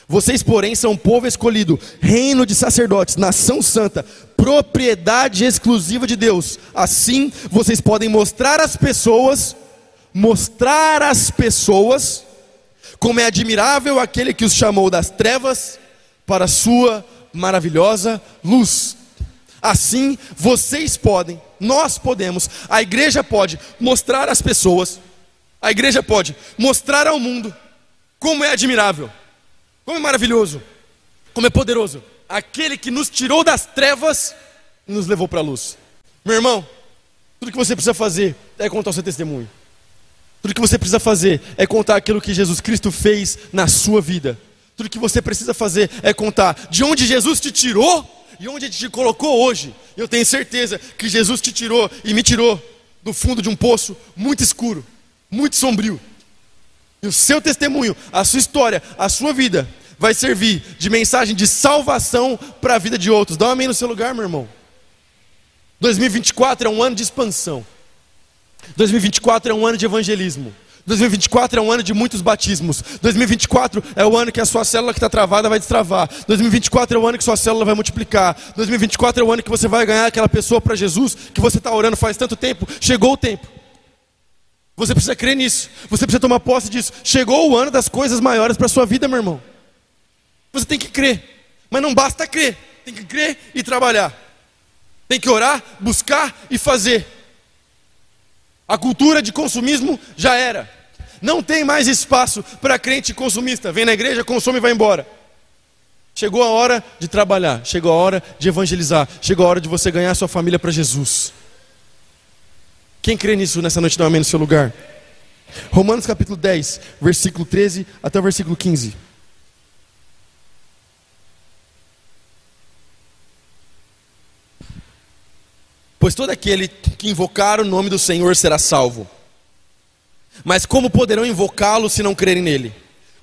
Vocês, porém, são povo escolhido, reino de sacerdotes, nação santa, propriedade exclusiva de Deus. Assim, vocês podem mostrar às pessoas, mostrar às pessoas como é admirável aquele que os chamou das trevas para a sua maravilhosa luz. Assim, vocês podem, nós podemos, a igreja pode mostrar às pessoas, a igreja pode mostrar ao mundo como é admirável, como é maravilhoso, como é poderoso, aquele que nos tirou das trevas e nos levou para a luz. Meu irmão, tudo que você precisa fazer é contar o seu testemunho. Tudo que você precisa fazer é contar aquilo que Jesus Cristo fez na sua vida. Tudo que você precisa fazer é contar de onde Jesus te tirou e onde Ele te colocou hoje. Eu tenho certeza que Jesus te tirou e me tirou do fundo de um poço muito escuro, muito sombrio. E o seu testemunho, a sua história, a sua vida vai servir de mensagem de salvação para a vida de outros. Dá um amém no seu lugar, meu irmão. 2024 é um ano de expansão. 2024 é um ano de evangelismo. 2024 é um ano de muitos batismos. 2024 é o ano que a sua célula que está travada vai destravar. 2024 é o ano que sua célula vai multiplicar. 2024 é o ano que você vai ganhar aquela pessoa para Jesus que você está orando faz tanto tempo. Chegou o tempo. Você precisa crer nisso. Você precisa tomar posse disso. Chegou o ano das coisas maiores para a sua vida, meu irmão. Você tem que crer. Mas não basta crer. Tem que crer e trabalhar. Tem que orar, buscar e fazer. A cultura de consumismo já era. Não tem mais espaço para crente consumista. Vem na igreja, consome e vai embora. Chegou a hora de trabalhar, chegou a hora de evangelizar, chegou a hora de você ganhar sua família para Jesus. Quem crê nisso nessa noite, dá amém no seu lugar. Romanos capítulo 10, versículo 13 até o versículo 15. Pois todo aquele que invocar o nome do Senhor será salvo. Mas como poderão invocá-lo se não crerem nele?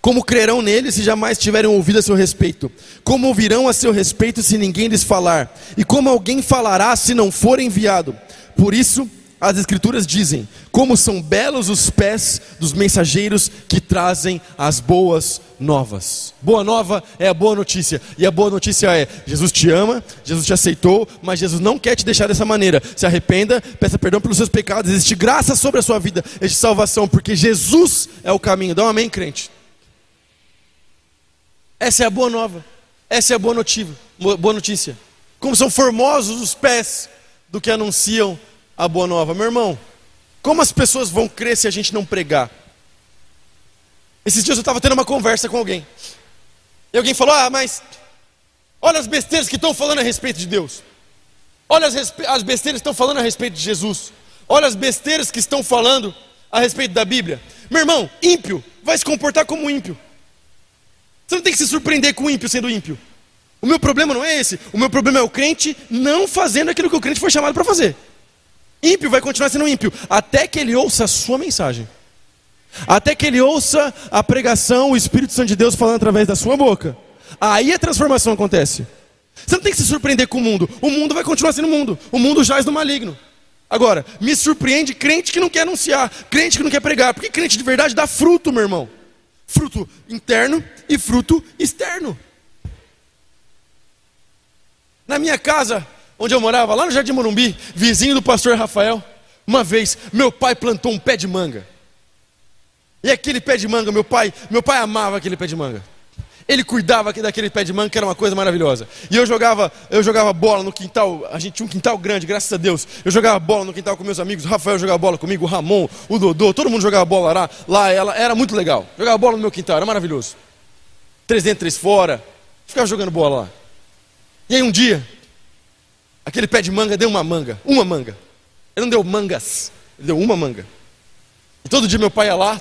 Como crerão nele se jamais tiverem ouvido a seu respeito? Como ouvirão a seu respeito se ninguém lhes falar? E como alguém falará se não for enviado? Por isso, as Escrituras dizem: como são belos os pés dos mensageiros que trazem as boas novas. Boa nova é a boa notícia, e a boa notícia é: Jesus te ama, Jesus te aceitou, mas Jesus não quer te deixar dessa maneira. Se arrependa, peça perdão pelos seus pecados, existe graça sobre a sua vida, existe salvação, porque Jesus é o caminho. Dá um amém, crente. Essa é a boa nova, essa é a boa notícia. Boa notícia. Como são formosos os pés do que anunciam a boa nova. Meu irmão, como as pessoas vão crer se a gente não pregar? Esses dias eu estava tendo uma conversa com alguém. E alguém falou: Ah, mas olha as besteiras que estão falando a respeito de Deus. Olha as, as besteiras que estão falando a respeito de Jesus. Olha as besteiras que estão falando a respeito da Bíblia. Meu irmão, ímpio vai se comportar como ímpio. Você não tem que se surpreender com o ímpio sendo ímpio. O meu problema não é esse. O meu problema é o crente não fazendo aquilo que o crente foi chamado para fazer. Ímpio vai continuar sendo ímpio até que ele ouça a sua mensagem. Até que ele ouça a pregação, o Espírito Santo de Deus falando através da sua boca. Aí a transformação acontece. Você não tem que se surpreender com o mundo. O mundo vai continuar sendo mundo. O mundo jaz no maligno. Agora, me surpreende crente que não quer anunciar, crente que não quer pregar. Porque crente de verdade dá fruto, meu irmão. Fruto interno e fruto externo. Na minha casa, onde eu morava, lá no Jardim Morumbi, vizinho do pastor Rafael, uma vez meu pai plantou um pé de manga. E aquele pé de manga, meu pai, meu pai amava aquele pé de manga. Ele cuidava daquele pé de manga, que era uma coisa maravilhosa. E eu jogava, eu jogava bola no quintal, a gente tinha um quintal grande, graças a Deus. Eu jogava bola no quintal com meus amigos, o Rafael jogava bola comigo, o Ramon, o Dodô, todo mundo jogava bola lá, lá ela, era muito legal. Jogava bola no meu quintal, era maravilhoso. Três dentro, três fora. Ficava jogando bola lá. E aí um dia, aquele pé de manga deu uma manga, uma manga. Ele não deu mangas, ele deu uma manga. E todo dia meu pai ia lá,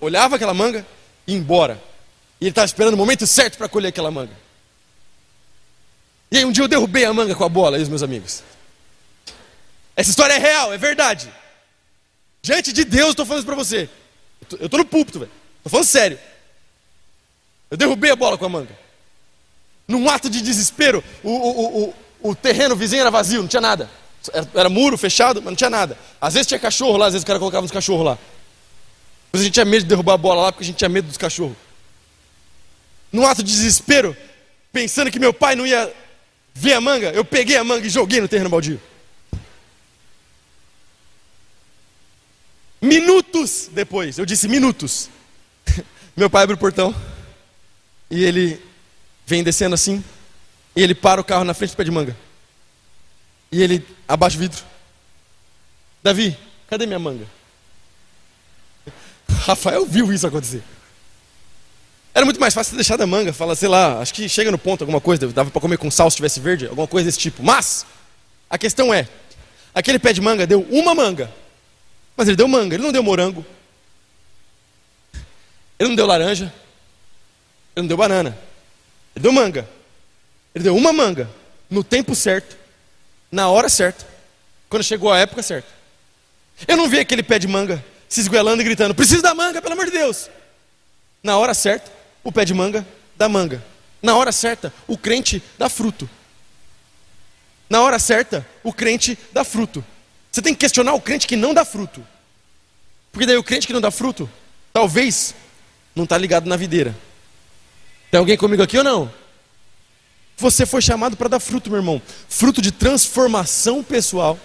olhava aquela manga e ia embora. E ele estava esperando o momento certo para colher aquela manga. E aí um dia eu derrubei a manga com a bola, aí os meus amigos. Essa história é real, é verdade. Diante de Deus, estou falando isso para você. Eu estou no púlpito, velho. Estou falando sério. Eu derrubei a bola com a manga. Num ato de desespero, o, o, o, o terreno vizinho era vazio, não tinha nada. Era, era, muro fechado, mas não tinha nada. Às vezes tinha cachorro lá, às vezes o cara colocava uns cachorros lá. Mas a gente tinha medo de derrubar a bola lá porque a gente tinha medo dos cachorros num ato de desespero, pensando que meu pai não ia ver a manga, eu peguei a manga e joguei no terreno baldio. Minutos depois, eu disse minutos, meu pai abre o portão e ele vem descendo assim, e ele para o carro na frente do pé de manga. E ele abaixa o vidro. Davi, cadê minha manga? Rafael viu isso acontecer. Era muito mais fácil deixar da manga, falar, sei lá, acho que chega no ponto alguma coisa, dava para comer com sal se tivesse verde, alguma coisa desse tipo. Mas, a questão é, aquele pé de manga deu uma manga, mas ele deu manga, ele não deu morango, ele não deu laranja, ele não deu banana, ele deu manga, ele deu uma manga, no tempo certo, na hora certa, quando chegou a época certa. Eu não vi aquele pé de manga se esguelando e gritando: preciso da manga, pelo amor de Deus. Na hora certa, o pé de manga dá manga. Na hora certa, o crente dá fruto. Na hora certa, o crente dá fruto. Você tem que questionar o crente que não dá fruto. Porque daí o crente que não dá fruto, talvez não está ligado na videira. Tem alguém comigo aqui ou não? Você foi chamado para dar fruto, meu irmão. Fruto de transformação pessoal.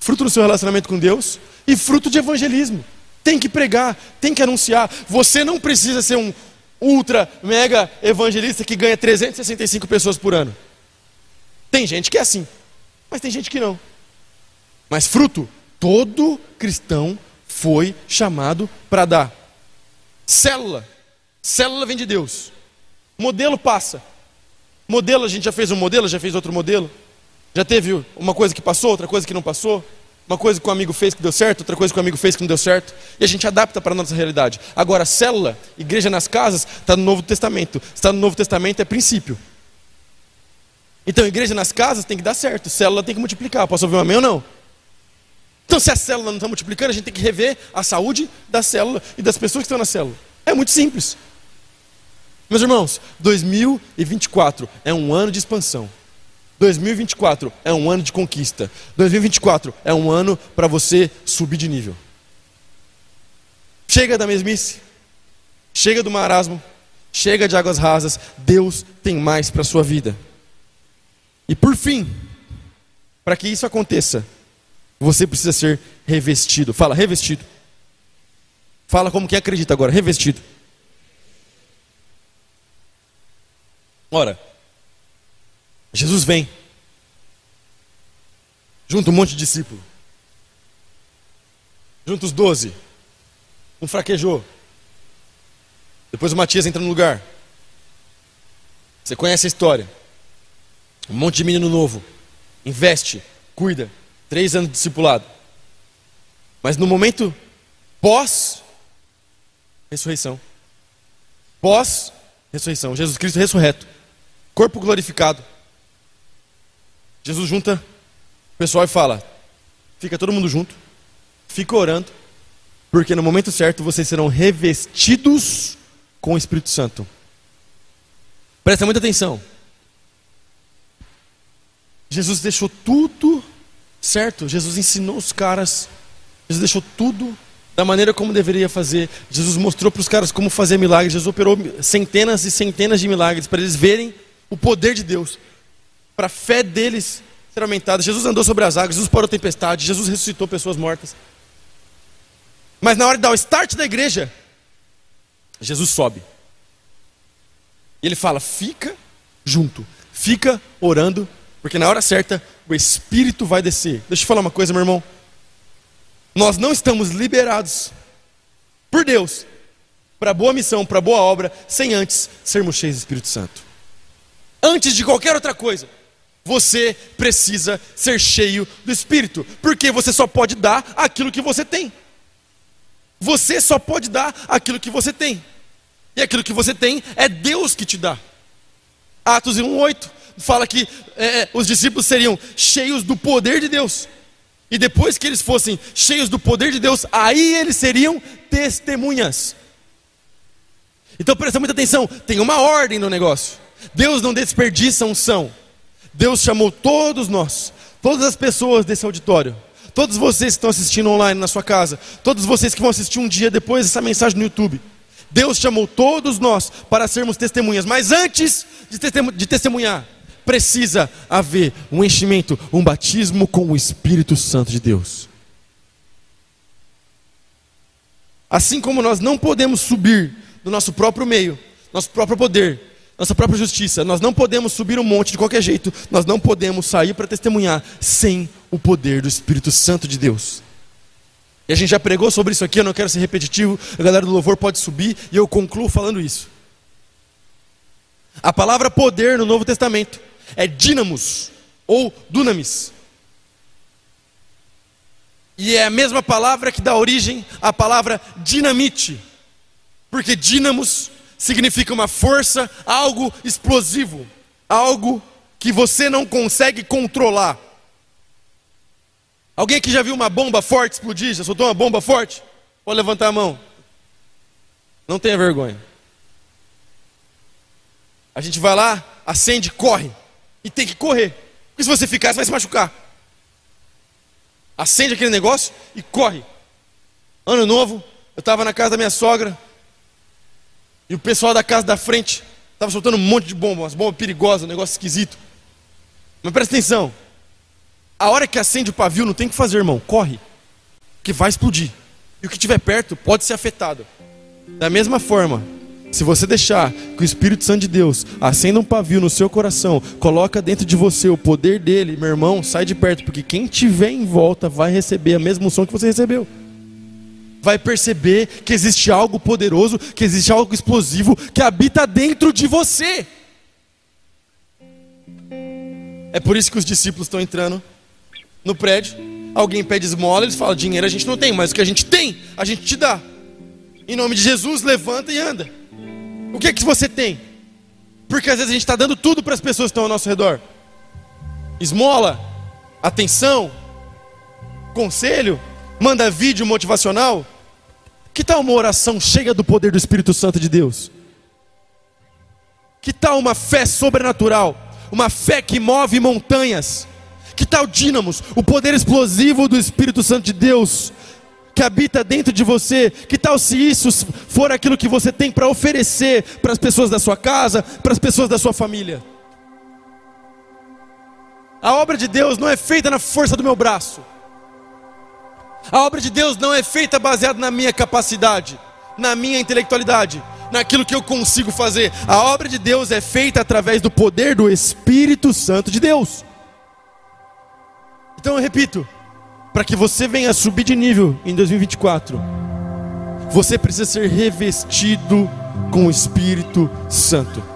Fruto do seu relacionamento com Deus e fruto de evangelismo. Tem que pregar, tem que anunciar. Você não precisa ser um ultra mega evangelista que ganha 365 pessoas por ano. Tem gente que é assim, mas tem gente que não. Mas fruto, todo cristão foi chamado para dar. Célula. Célula vem de Deus. Modelo passa. Modelo, a gente já fez um modelo, já fez outro modelo. Já teve uma coisa que passou, outra coisa que não passou. Uma coisa que o amigo fez que deu certo, outra coisa que o amigo fez que não deu certo. E a gente adapta para a nossa realidade. Agora, célula, igreja nas casas, está no Novo Testamento. Está no Novo Testamento é princípio. Então, igreja nas casas tem que dar certo. Célula tem que multiplicar. Posso ouvir um amém ou não? Então, se a célula não está multiplicando, a gente tem que rever a saúde da célula e das pessoas que estão na célula. É muito simples. Meus irmãos, 2024 é um ano de expansão. 2024 é um ano de conquista. 2024 é um ano para você subir de nível. Chega da mesmice. Chega do marasmo. Chega de águas rasas. Deus tem mais para a sua vida. E por fim, para que isso aconteça, você precisa ser revestido. Fala, revestido. Fala como quem acredita agora, revestido. Ora, Jesus vem, junto um monte de discípulo, junto os doze, um fraquejou. Depois o Matias entra no lugar. Você conhece a história. Um monte de menino novo. Investe, cuida. Três anos de discipulado. Mas no momento pós-ressurreição, pós-ressurreição, Jesus Cristo ressurreto, corpo glorificado. Jesus junta o pessoal e fala: fica todo mundo junto, fica orando, porque no momento certo vocês serão revestidos com o Espírito Santo. Presta muita atenção. Jesus deixou tudo certo, Jesus ensinou os caras, Jesus deixou tudo da maneira como deveria fazer. Jesus mostrou para os caras como fazer milagres. Jesus operou centenas e centenas de milagres para eles verem o poder de Deus, para a fé deles ser aumentada. Jesus andou sobre as águas, Jesus parou a tempestade, Jesus ressuscitou pessoas mortas. Mas na hora de dar o start da igreja, Jesus sobe. E ele fala: fica junto, fica orando, porque na hora certa o Espírito vai descer. Deixa eu falar uma coisa, meu irmão. Nós não estamos liberados por Deus para boa missão, para boa obra, sem antes sermos cheios do Espírito Santo antes de qualquer outra coisa, você precisa ser cheio do Espírito, porque você só pode dar aquilo que você tem. Você só pode dar aquilo que você tem. E aquilo que você tem é Deus que te dá. Atos 1,8 fala que é, os discípulos seriam cheios do poder de Deus. E depois que eles fossem cheios do poder de Deus, aí eles seriam testemunhas. Então presta muita atenção, tem uma ordem no negócio. Deus não desperdiça unção. Deus chamou todos nós, todas as pessoas desse auditório, todos vocês que estão assistindo online na sua casa, todos vocês que vão assistir um dia depois essa mensagem no YouTube. Deus chamou todos nós para sermos testemunhas, mas antes de testemunhar, precisa haver um enchimento, um batismo com o Espírito Santo de Deus. Assim como nós não podemos subir do nosso próprio meio, nosso próprio poder, nossa própria justiça. Nós não podemos subir um monte de qualquer jeito, nós não podemos sair para testemunhar sem o poder do Espírito Santo de Deus. E a gente já pregou sobre isso aqui, eu não quero ser repetitivo, a galera do louvor pode subir e eu concluo falando isso. A palavra poder no Novo Testamento é dínamos ou dunamis. E é a mesma palavra que dá origem à palavra dinamite. Porque dínamos significa uma força, algo explosivo, algo que você não consegue controlar. Alguém aqui já viu uma bomba forte explodir? Já soltou uma bomba forte? Pode levantar a mão. Não tenha vergonha. A gente vai lá, acende, corre. E tem que correr. Porque se você ficar, você vai se machucar. Acende aquele negócio e corre. Ano novo, eu estava na casa da minha sogra, e o pessoal da casa da frente estava soltando um monte de bombas, umas bombas perigosas, um negócio esquisito. Mas presta atenção. A hora que acende o pavio, não tem o que fazer, irmão. Corre. Que vai explodir. E o que estiver perto pode ser afetado. Da mesma forma, se você deixar que o Espírito Santo de Deus acenda um pavio no seu coração, coloca dentro de você o poder dele, meu irmão, sai de perto, porque quem tiver em volta vai receber a mesma unção que você recebeu. Vai perceber que existe algo poderoso, que existe algo explosivo que habita dentro de você. É por isso que os discípulos estão entrando no prédio. Alguém pede esmola, eles falam: dinheiro a gente não tem, mas o que a gente tem, a gente te dá. Em nome de Jesus, levanta e anda. O que é que você tem? Porque às vezes a gente está dando tudo para as pessoas que estão ao nosso redor: esmola, atenção, conselho, manda vídeo motivacional. Que tal uma oração cheia do poder do Espírito Santo de Deus? Que tal uma fé sobrenatural? Uma fé que move montanhas? Que tal dínamos, o poder explosivo do Espírito Santo de Deus que habita dentro de você? Que tal se isso for aquilo que você tem para oferecer para as pessoas da sua casa, para as pessoas da sua família? A obra de Deus não é feita na força do meu braço. A obra de Deus não é feita baseada na minha capacidade, na minha intelectualidade, naquilo que eu consigo fazer. A obra de Deus é feita através do poder do Espírito Santo de Deus. Então eu repito, para que você venha subir de nível em 2024, você precisa ser revestido com o Espírito Santo.